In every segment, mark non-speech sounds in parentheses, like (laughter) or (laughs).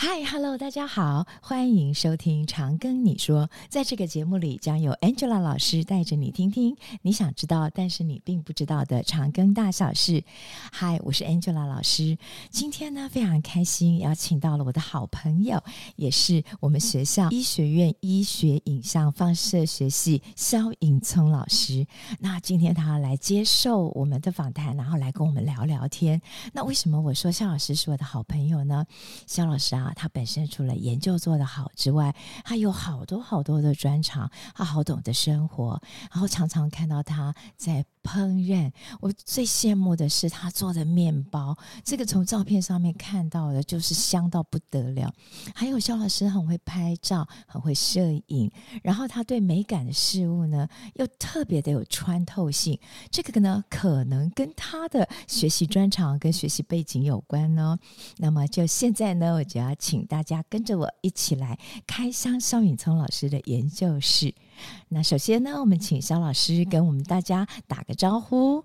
嗨，Hello，大家好，欢迎收听《长庚你说》。在这个节目里，将有 Angela 老师带着你听听你想知道，但是你并不知道的长庚大小事。嗨，我是 Angela 老师。今天呢，非常开心，邀请到了我的好朋友，也是我们学校医学院医学影像放射学系肖颖聪老师。那今天他来接受我们的访谈，然后来跟我们聊聊天。那为什么我说肖老师是我的好朋友呢？肖老师啊。他本身除了研究做得好之外，他有好多好多的专长，他好懂得生活，然后常常看到他在烹饪。我最羡慕的是他做的面包，这个从照片上面看到的，就是香到不得了。还有肖老师很会拍照，很会摄影，然后他对美感的事物呢，又特别的有穿透性。这个呢，可能跟他的学习专长跟学习背景有关呢。那么就现在呢，我就要。请大家跟着我一起来开箱萧允聪老师的研究室。那首先呢，我们请肖老师跟我们大家打个招呼。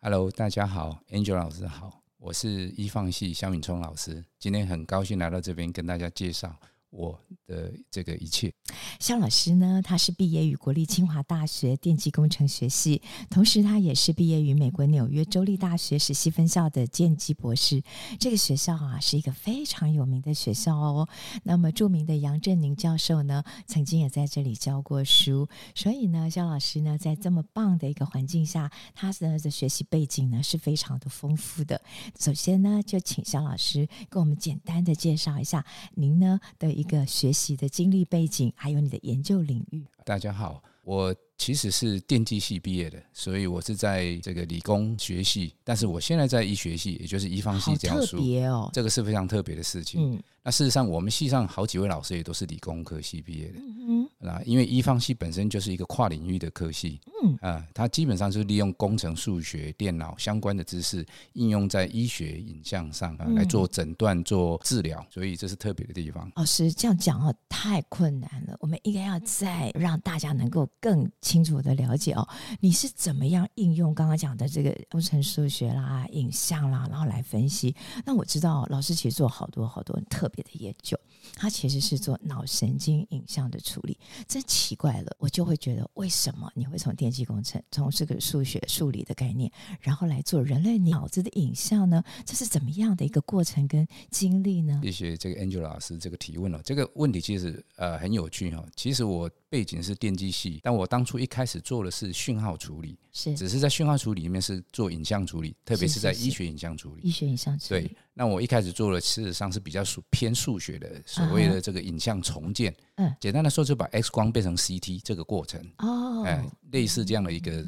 Hello，大家好，Angel 老师好，我是医放系肖允聪老师，今天很高兴来到这边跟大家介绍。我的这个一切，肖老师呢，他是毕业于国立清华大学电机工程学系，同时他也是毕业于美国纽约州立大学史西分校的电机博士。这个学校啊，是一个非常有名的学校哦。那么著名的杨振宁教授呢，曾经也在这里教过书。所以呢，肖老师呢，在这么棒的一个环境下，他的学习背景呢，是非常的丰富的。首先呢，就请肖老师跟我们简单的介绍一下您呢的。一个学习的经历背景，还有你的研究领域。大家好，我其实是电机系毕业的，所以我是在这个理工学系，但是我现在在医学系，也就是医方系教书。特别哦，这个是非常特别的事情。嗯。那事实上，我们系上好几位老师也都是理工科系毕业的。嗯，那因为医方系本身就是一个跨领域的科系。嗯啊，它基本上就是利用工程、数学、电脑相关的知识应用在医学影像上啊，来做诊断、做治疗，所以这是特别的地方。老师这样讲哦，太困难了。我们应该要再让大家能够更清楚的了解哦，你是怎么样应用刚刚讲的这个工程数学啦、影像啦，然后来分析。那我知道老师其实做好多好多特别。的研究，他其实是做脑神经影像的处理，真奇怪了。我就会觉得，为什么你会从电机工程，从这个数学、数理。的概念，然后来做人类脑子的影像呢？这是怎么样的一个过程跟经历呢？谢谢这个 Angela 老师这个提问了。这个问题其实呃很有趣哈。其实我背景是电机系，但我当初一开始做的是讯号处理，是只是在讯号处理里面是做影像处理，特别是在医学影像处理，医学影像处理对。那我一开始做的事实上是比较数偏数学的，所谓的这个影像重建。嗯，简单的说，就把 X 光变成 CT 这个过程。哦，哎，类似这样的一个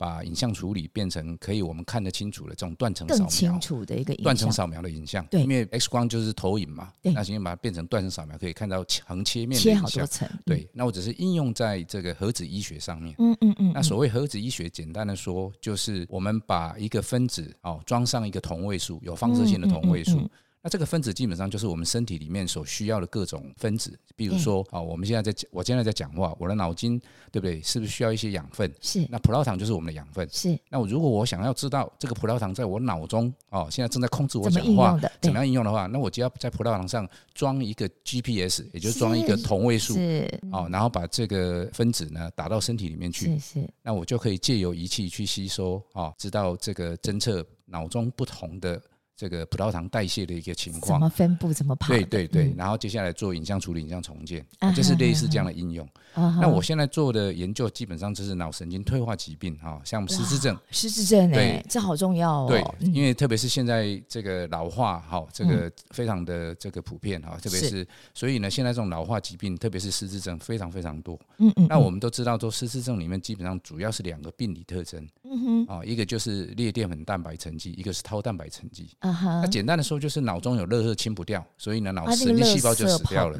把影像处理变成可以我们看得清楚的这种断层扫描，更清楚的一个断层扫描的影像。对，因为 X 光就是投影嘛。对，那先把它变成断层扫描，可以看到横切面的影像。切好多层。对，那我只是应用在这个核子医学上面。嗯嗯嗯。那所谓核子医学，简单的说，就是我们把一个分子哦装上一个同位素，有放射性的同位素。那这个分子基本上就是我们身体里面所需要的各种分子，比如说啊，我们现在在讲，我现在在讲话，我的脑筋对不对？是不是需要一些养分？是。那葡萄糖就是我们的养分。是。那我如果我想要知道这个葡萄糖在我脑中哦，现在正在控制我讲话，怎么样应用的话，那我就要在葡萄糖上装一个 GPS，也就是装一个同位素。是。哦，然后把这个分子呢打到身体里面去。是。那我就可以借由仪器去吸收啊，知道这个侦测脑中不同的。这个葡萄糖代谢的一个情况，怎么分布，怎么跑？对对对，然后接下来做影像处理、影像重建，就是类似这样的应用。那我现在做的研究基本上就是脑神经退化疾病，哈，像失智症。失智症，对，这好重要哦。对，因为特别是现在这个老化，哈，这个非常的这个普遍，哈，特别是所以呢，现在这种老化疾病，特别是失智症，非常非常多。嗯嗯。那我们都知道，做失智症里面基本上主要是两个病理特征。嗯哼。啊，一个就是裂淀粉蛋白沉积，一个是 Tau 蛋白沉积。那简单的说，就是脑中有垃圾清不掉，所以呢，脑神经细胞就死掉了。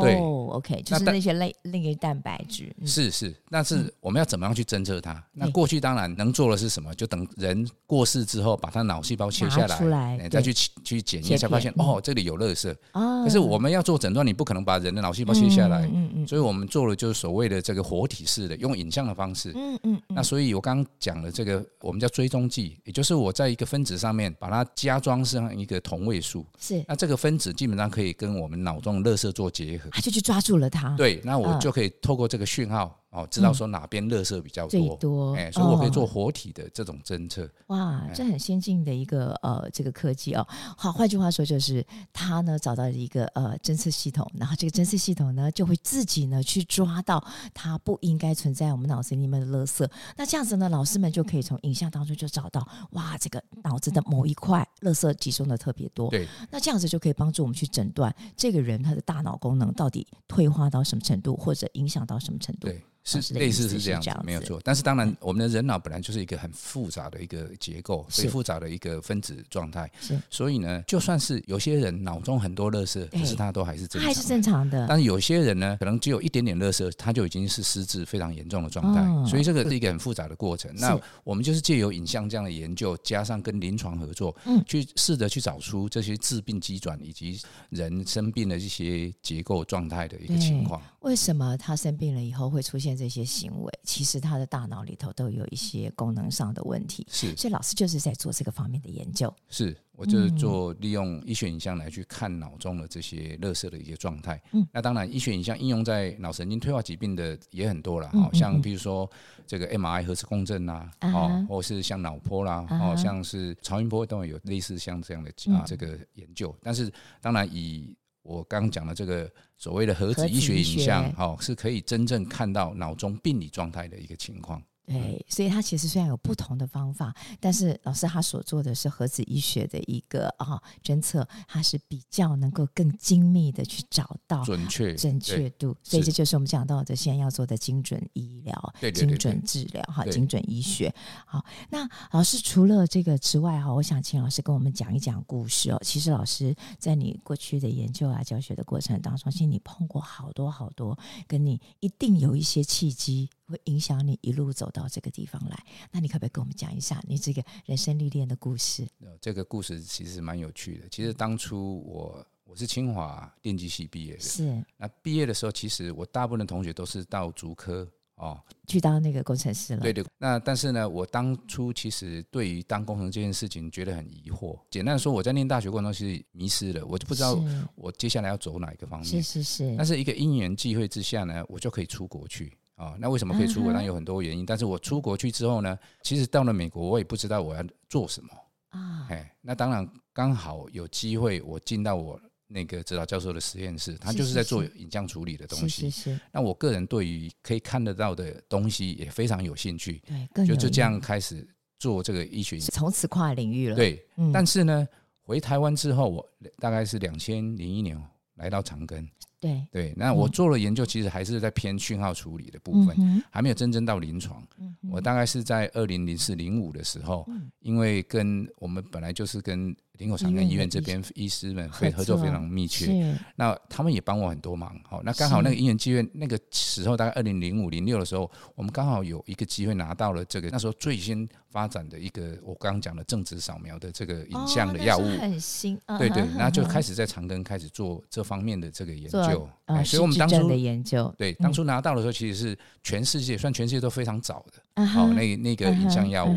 对，OK，就是那些类那个蛋白质。是是，但是我们要怎么样去侦测它？那过去当然能做的是什么？就等人过世之后，把他脑细胞切下来，再去去检验，才发现哦，这里有垃圾。可是我们要做诊断，你不可能把人的脑细胞切下来。嗯嗯。所以我们做了就是所谓的这个活体式的，用影像的方式。嗯嗯。那所以我刚刚讲讲的这个，我们叫追踪剂，也就是我在一个分子上面把它加装上一个同位素，是那这个分子基本上可以跟我们脑中的垃圾做结合，他就去抓住了它。对，那我就可以透过这个讯号。哦，知道说哪边垃圾比较多，最多，哎，所以我可以做活体的这种侦测。哇，这很先进的一个呃这个科技哦。好，换句话说就是，他呢找到了一个呃侦测系统，然后这个侦测系统呢就会自己呢去抓到它不应该存在我们脑子里面的垃圾。那这样子呢，老师们就可以从影像当中就找到，哇，这个脑子的某一块垃圾集中的特别多。对，那这样子就可以帮助我们去诊断这个人他的大脑功能到底退化到什么程度，或者影响到什么程度。对。是类似是这样子，没有错。但是当然，我们的人脑本来就是一个很复杂的一个结构，所以复杂的一个分子状态。是所以呢，就算是有些人脑中很多垃圾，可是他都还是正常，还是正常的。但是有些人呢，可能只有一点点垃圾，他就已经是失智非常严重的状态。所以这个是一个很复杂的过程。那我们就是借由影像这样的研究，加上跟临床合作，嗯去试着去找出这些致病机转以及人生病的这些结构状态的一个情况。为什么他生病了以后会出现这些行为？其实他的大脑里头都有一些功能上的问题。是，所以老师就是在做这个方面的研究。是，我就是做利用医学影像来去看脑中的这些垃圾的一些状态。嗯，那当然，医学影像应用在脑神经退化疾病的也很多了。好、嗯、像比如说这个 MRI 核磁共振啊，哦、嗯，或是像脑波啦，哦、嗯，像是超音波都有类似像这样的啊这个研究。但是当然以我刚讲的这个所谓的核子医学影像，哦，是可以真正看到脑中病理状态的一个情况。对，所以他其实虽然有不同的方法，但是老师他所做的是核子医学的一个啊侦测，他是比较能够更精密的去找到准确准确度，所以这就是我们讲到的现在要做的精准医疗、精准治疗哈、精准医学。好，那老师除了这个之外哈，我想请老师跟我们讲一讲故事哦。其实老师在你过去的研究啊、教学的过程当中，其实你碰过好多好多，跟你一定有一些契机。会影响你一路走到这个地方来，那你可不可以跟我们讲一下你这个人生历练的故事？呃这个故事其实蛮有趣的。其实当初我我是清华电机系毕业的，是那毕业的时候，其实我大部分的同学都是到竹科哦，去当那个工程师了。对对。那但是呢，我当初其实对于当工程这件事情觉得很疑惑。简单说，我在念大学过程中其实迷失了，我就不知道我接下来要走哪一个方面。是是是。但是一个因缘际会之下呢，我就可以出国去。啊，那为什么可以出国？当然有很多原因。但是我出国去之后呢，其实到了美国，我也不知道我要做什么啊。哎，那当然刚好有机会，我进到我那个指导教授的实验室，他就是在做影像处理的东西。是是是。那我个人对于可以看得到的东西也非常有兴趣。对，就就这样开始做这个医学，从此跨领域了。对，但是呢，回台湾之后，我大概是两千零一年来到长庚。对对，那我做了研究，其实还是在偏讯号处理的部分，嗯、还没有真正到临床。嗯、我大概是在二零零四零五的时候，嗯、因为跟我们本来就是跟。林口长庚医院这边医师们会合作非常密切，那他们也帮我很多忙。好，那刚好那个因缘机会，那个时候大概二零零五零六的时候，我们刚好有一个机会拿到了这个那时候最先发展的一个我刚刚讲的正子扫描的这个影像的药物，很新。对对，那就开始在长庚开始做这方面的这个研究。所以我们当初的研究，对，当初拿到的时候其实是全世界算全世界都非常早的。好，那那个影像药物，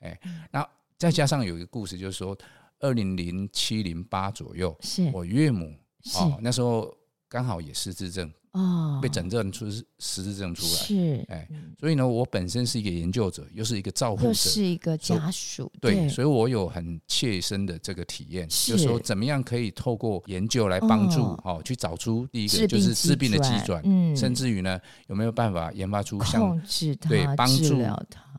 哎，那再加上有一个故事，就是说。二零零七零八左右，是。我岳母哦，那时候刚好也失智症哦，被诊断出实质症出来。是。哎，所以呢，我本身是一个研究者，又是一个照护者，又是一个家属，对，所以我有很切身的这个体验，就是。说怎么样可以透过研究来帮助哦，去找出第一个就是治病的机转，嗯，甚至于呢，有没有办法研发出像对帮助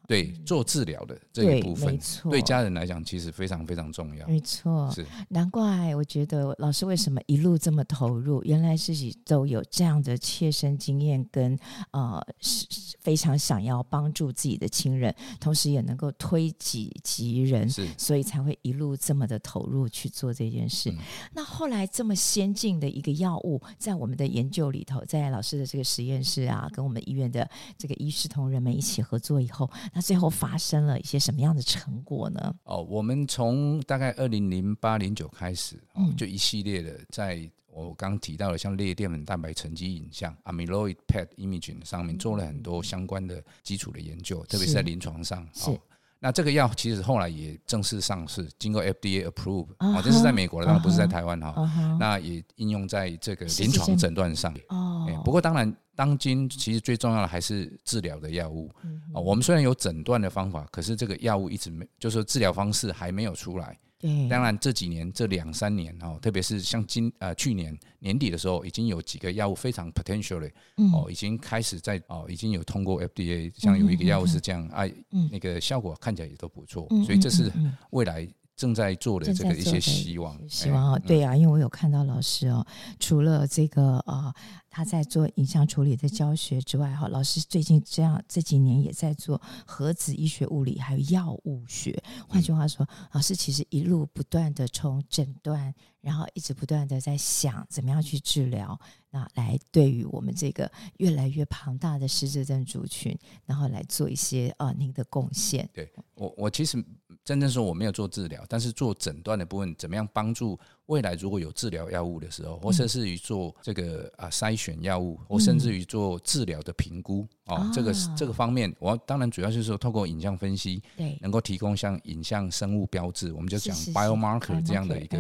对，做治疗的这一部分，对，对家人来讲，其实非常非常重要。没错，是。难怪我觉得老师为什么一路这么投入，原来自己都有这样的切身经验，跟呃，是非常想要帮助自己的亲人，同时也能够推己及人，所以才会一路这么的投入去做这件事。嗯、那后来这么先进的一个药物，在我们的研究里头，在老师的这个实验室啊，跟我们医院的这个医师同仁们一起合作以后。那最后发生了一些什么样的成果呢？哦，我们从大概二零零八零九开始，哦，就一系列的，在我刚提到的像裂淀粉蛋白沉积影像 （amyloid PET imaging） 上面做了很多相关的基础的研究，特别是在临床上。是。那这个药其实后来也正式上市，经过 FDA approve，哦，这是在美国的，当然不是在台湾哈。Uh. 那也应用在这个临床诊断上。哦、uh。不过当然，当今其实最重要的还是治疗的药物。Uh huh. 我们虽然有诊断的方法，可是这个药物一直没，就是治疗方式还没有出来。对，当然这几年这两三年哦，特别是像今呃去年年底的时候，已经有几个药物非常 potentially 哦，已经开始在哦已经有通过 FDA，像有一个药物是这样，哎，那个效果看起来也都不错，所以这是未来正在做的这个一些希望，希望啊，对啊，因为我有看到老师哦，除了这个啊。他在做影像处理的教学之外，哈，老师最近这样这几年也在做核子医学物理，还有药物学。换句话说，老师其实一路不断的从诊断，然后一直不断的在想怎么样去治疗，那来对于我们这个越来越庞大的失智症族群，然后来做一些啊您的贡献。对我，我其实真正说我没有做治疗，但是做诊断的部分，怎么样帮助？未来如果有治疗药物的时候，或甚至于做这个啊筛选药物，或甚至于做治疗的评估哦，这个这个方面，我当然主要就是说透过影像分析，对，能够提供像影像生物标志，我们就讲 biomarker 这样的一个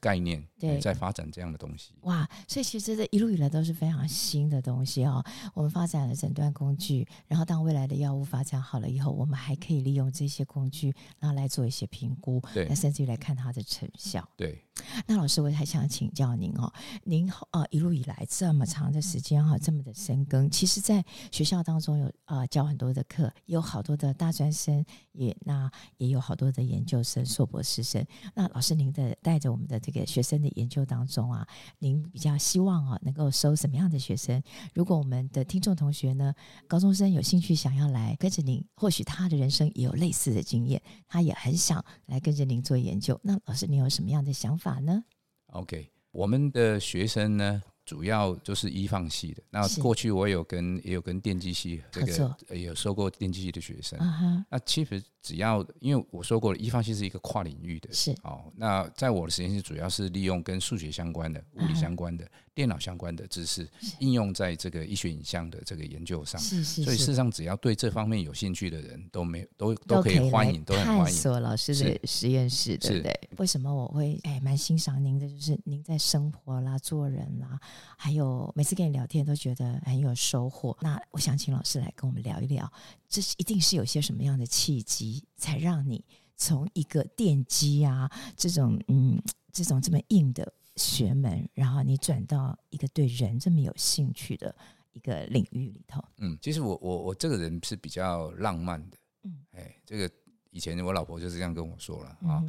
概念，对，在发展这样的东西。哇，所以其实这一路以来都是非常新的东西哦。我们发展了诊断工具，然后当未来的药物发展好了以后，我们还可以利用这些工具，然后来做一些评估，对，甚至于来看它的成效，对。那老师，我还想请教您哦，您呃一路以来这么长的时间哈，这么的深耕，其实，在学校当中有呃教很多的课，有好多的大专生，也那也有好多的研究生、硕博士生。那老师，您的带着我们的这个学生的研究当中啊，您比较希望啊能够收什么样的学生？如果我们的听众同学呢，高中生有兴趣想要来跟着您，或许他的人生也有类似的经验，他也很想来跟着您做研究。那老师，您有什么样的想？法呢？OK，我们的学生呢，主要就是一放系的。那过去我有跟也有跟电机系这个也有收过电机系的学生。那其实。只要因为我说过了，一放系是一个跨领域的，是哦。那在我的实验室，主要是利用跟数学相关的、物理相关的、电脑相关的知识，应用在这个医学影像的这个研究上。是是。所以事实上，只要对这方面有兴趣的人都没都都可以欢迎，都很欢迎。探索老师的实验室，对不对？为什么我会哎蛮欣赏您的？就是您在生活啦、做人啦，还有每次跟你聊天都觉得很有收获。那我想请老师来跟我们聊一聊。这是一定是有些什么样的契机，才让你从一个电机啊这种嗯这种这么硬的学门，然后你转到一个对人这么有兴趣的一个领域里头？嗯，其实我我我这个人是比较浪漫的，嗯，哎，这个以前我老婆就是这样跟我说了啊。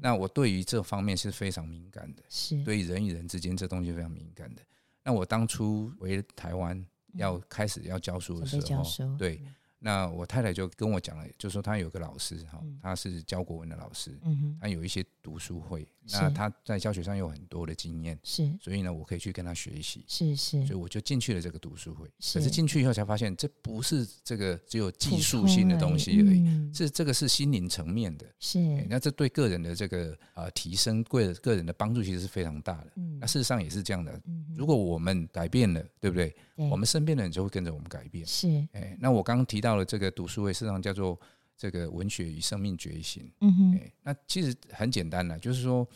那我对于这方面是非常敏感的，是对于人与人之间这东西非常敏感的。那我当初回台湾要开始要教书的时候，对。那我太太就跟我讲了，就说她有个老师哈，他是教国文的老师，他有一些读书会，那他在教学上有很多的经验，是，所以呢，我可以去跟他学习，是是，所以我就进去了这个读书会。可是进去以后才发现，这不是这个只有技术性的东西而已，是这个是心灵层面的，是。那这对个人的这个呃提升，个个人的帮助其实是非常大的。那事实上也是这样的，如果我们改变了，对不对？我们身边的人就会跟着我们改变。是，哎，那我刚刚提到了这个读书会，事实上叫做这个文学与生命觉醒。嗯哼，哎，那其实很简单的，就是说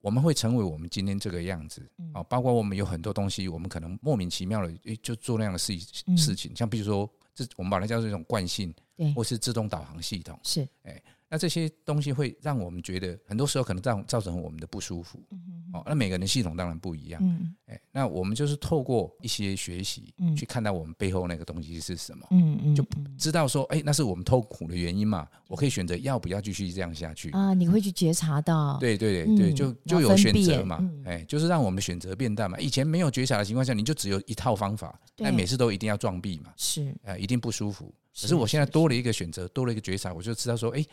我们会成为我们今天这个样子。啊，包括我们有很多东西，我们可能莫名其妙的，诶，就做那样的事事情，像比如说，这我们把它叫做一种惯性，对，或是自动导航系统。是，哎。那这些东西会让我们觉得，很多时候可能造造成我们的不舒服。哦，那每个人的系统当然不一样。哎，那我们就是透过一些学习，去看到我们背后那个东西是什么。嗯嗯，就知道说，哎，那是我们痛苦的原因嘛？我可以选择要不要继续这样下去啊？你会去觉察到？对对对，就就有选择嘛。哎，就是让我们选择变大嘛。以前没有觉察的情况下，你就只有一套方法，那每次都一定要撞壁嘛。是，哎，一定不舒服。可是我现在多了一个选择，多了一个觉察，我就知道说，哎。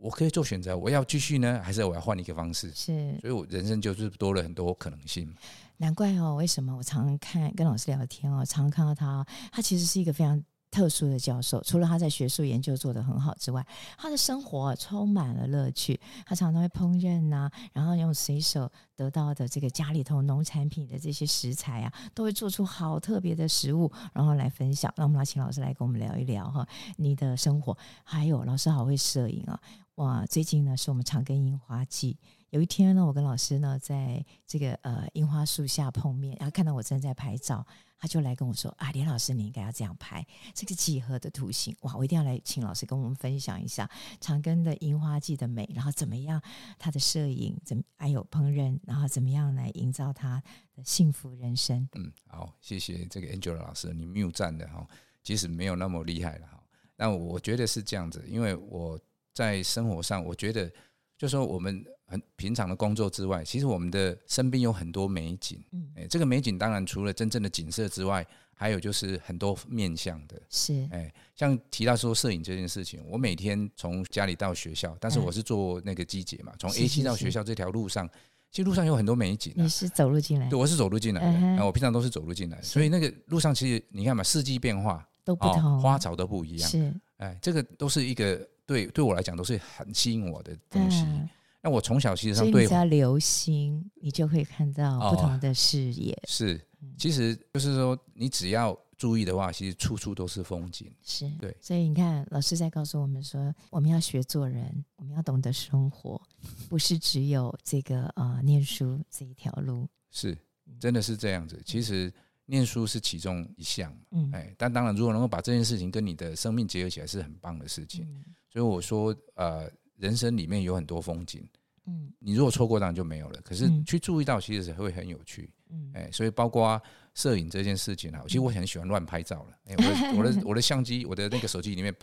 我可以做选择，我要继续呢，还是我要换一个方式？是，所以我人生就是多了很多可能性。难怪哦，为什么我常常看跟老师聊天哦，常常看到他，他其实是一个非常特殊的教授。除了他在学术研究做得很好之外，他的生活充满了乐趣。他常常会烹饪呐、啊，然后用随手得到的这个家里头农产品的这些食材啊，都会做出好特别的食物，然后来分享。那我们来请老师来跟我们聊一聊哈，你的生活。还有老师好会摄影啊，哇！最近呢是我们长庚樱花季，有一天呢，我跟老师呢在这个呃樱花树下碰面，然后看到我正在拍照。他就来跟我说：“啊，连老师，你应该要这样拍这个几何的图形哇！我一定要来请老师跟我们分享一下长庚的樱花季的美，然后怎么样他的摄影，怎么还有烹饪，然后怎么样来营造他的幸福人生。”嗯，好，谢谢这个 Angela 老师，你没有赞的哈，其实没有那么厉害了哈。那我觉得是这样子，因为我在生活上，我觉得就说我们。很平常的工作之外，其实我们的身边有很多美景。嗯，哎，这个美景当然除了真正的景色之外，还有就是很多面向的。是，哎，像提到说摄影这件事情，我每天从家里到学校，但是我是做那个机姐嘛，从 A 七到学校这条路上，其实路上有很多美景。你是走路进来？对，我是走路进来的。那我平常都是走路进来，所以那个路上其实你看嘛，四季变化都不同，花草都不一样。是，哎，这个都是一个对对我来讲都是很吸引我的东西。那我从小其实上对，只要留心，你就会看到不同的视野。哦、是，其实就是说，你只要注意的话，其实处处都是风景。是对，所以你看，老师在告诉我们说，我们要学做人，我们要懂得生活，不是只有这个呃念书这一条路。是，真的是这样子。其实念书是其中一项，嗯，哎，但当然，如果能够把这件事情跟你的生命结合起来，是很棒的事情。嗯、所以我说，呃。人生里面有很多风景，嗯，你如果错过当然就没有了。可是去注意到，其实是会很有趣，嗯，哎，所以包括摄影这件事情啊，其实我很喜欢乱拍照了。哎，我的我的 (laughs) 我的相机，我的那个手机里面。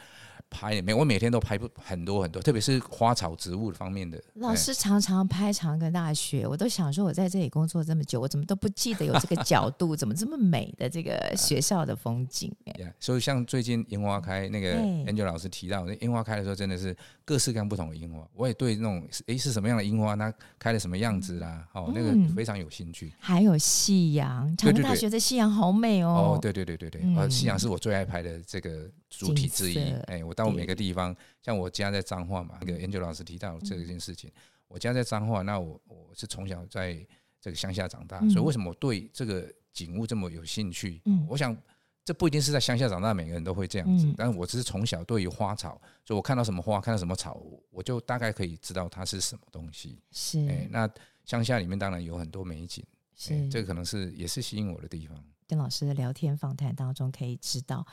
拍每我每天都拍不很多很多，特别是花草植物方面的。老师常常拍长庚大学，我都想说，我在这里工作这么久，我怎么都不记得有这个角度，怎么这么美的这个 (laughs) 学校的风景？呀，所以像最近樱花开，那个 Angela 老师提到，那樱花开的时候真的是各式各样不同的樱花。我也对那种诶是什么样的樱花，它开的什么样子啦，哦，那个非常有兴趣。还有夕阳，长庚大学的夕阳好美哦。哦，对对对对对，呃，夕阳是我最爱拍的这个主体之一。哎，我到每个地方，像我家在彰化嘛，那个 Angela 老师提到这件事情，我家在彰化，那我我是从小在这个乡下长大，所以为什么我对这个景物这么有兴趣？我想这不一定是在乡下长大，每个人都会这样子，但是我只是从小对于花草，所以我看到什么花，看到什么草，我就大概可以知道它是什么东西。是，哎，那乡下里面当然有很多美景，是这个可能是也是吸引我的地方。跟老师的聊天访谈当中，可以知道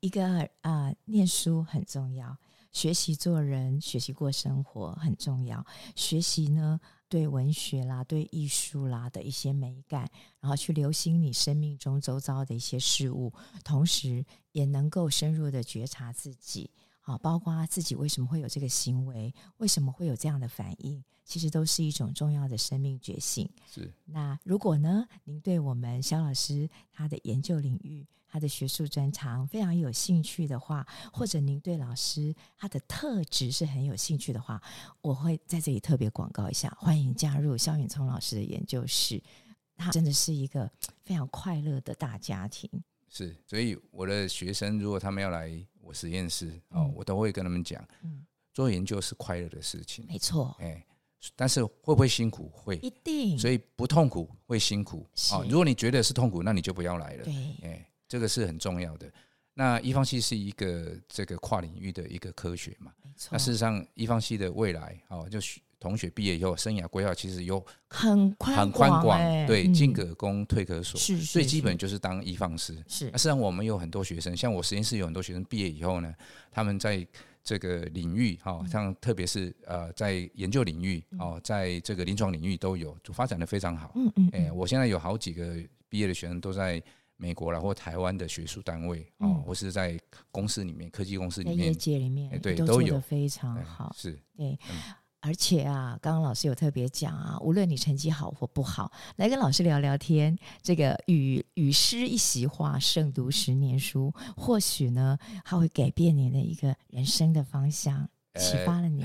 一个啊、呃，念书很重要，学习做人，学习过生活很重要。学习呢，对文学啦，对艺术啦的一些美感，然后去留心你生命中周遭的一些事物，同时也能够深入的觉察自己。好，包括自己为什么会有这个行为，为什么会有这样的反应，其实都是一种重要的生命觉醒。是。那如果呢，您对我们肖老师他的研究领域、他的学术专长非常有兴趣的话，或者您对老师他的特质是很有兴趣的话，我会在这里特别广告一下，欢迎加入肖远聪老师的研究室。他真的是一个非常快乐的大家庭。是，所以我的学生如果他们要来。我实验室哦，我都会跟他们讲，嗯做研究是快乐的事情，没错。哎，但是会不会辛苦？会，一定。所以不痛苦会辛苦哦。如果你觉得是痛苦，那你就不要来了。对，哎，这个是很重要的。那一方系是一个这个跨领域的一个科学嘛？没错。那事实上，一方系的未来哦，就同学毕业以后生涯规划其实有很很宽广，对，进可攻退可守，是最基本就是当医放师。是，那实际上我们有很多学生，像我实验室有很多学生毕业以后呢，他们在这个领域哈，像特别是呃在研究领域哦，在这个临床领域都有就发展的非常好。嗯嗯，哎，我现在有好几个毕业的学生都在美国啦，或台湾的学术单位哦，或是在公司里面科技公司里面，业界里面，对，都有。非常好。是，对。而且啊，刚刚老师有特别讲啊，无论你成绩好或不好，来跟老师聊聊天，这个与与诗一席话，胜读十年书，或许呢，它会改变你的一个人生的方向，启发了你。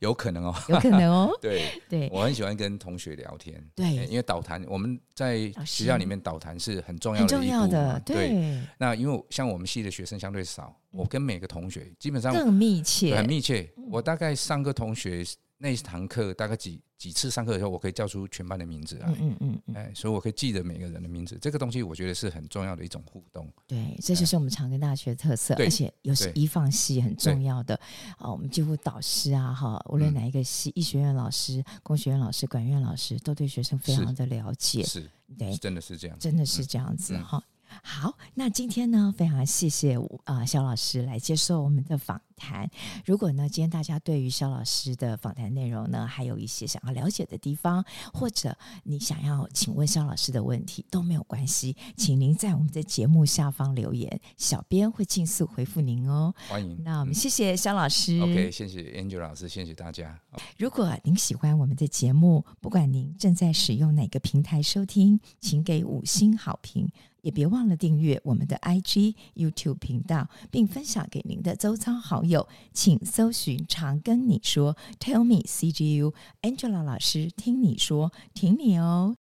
有可能哦，有可能哦。(laughs) 对对，我很喜欢跟同学聊天。对，因为导谈，我们在学校里面导谈是很重要的一步嘛。对。那因为像我们系的学生相对少，我跟每个同学基本上更密切，很密切。我大概上个同学那一堂课大概几几次上课的时候，我可以叫出全班的名字来，嗯嗯嗯，哎，所以我可以记得每个人的名字。这个东西我觉得是很重要的一种互动。对，这就是我们长庚大学的特色，而且又是一放系很重要的。哦，我们几乎导师啊，哈，无论哪一个系，医学院老师、工学院老师、管院老师，都对学生非常的了解。是，对，真的是这样，真的是这样子哈。好，那今天呢，非常谢谢啊肖老师来接受我们的访谈。如果呢，今天大家对于肖老师的访谈内容呢，还有一些想要了解的地方，或者你想要请问肖老师的问题，都没有关系，请您在我们的节目下方留言，小编会尽速回复您哦。欢迎。那我们谢谢肖老师。嗯、OK，谢谢 Angel 老师，谢谢大家。如果您喜欢我们的节目，不管您正在使用哪个平台收听，请给五星好评。也别忘了订阅我们的 IG、YouTube 频道，并分享给您的周遭好友。请搜寻“常跟你说 ”，Tell me CGU Angela 老师听你说，听你哦。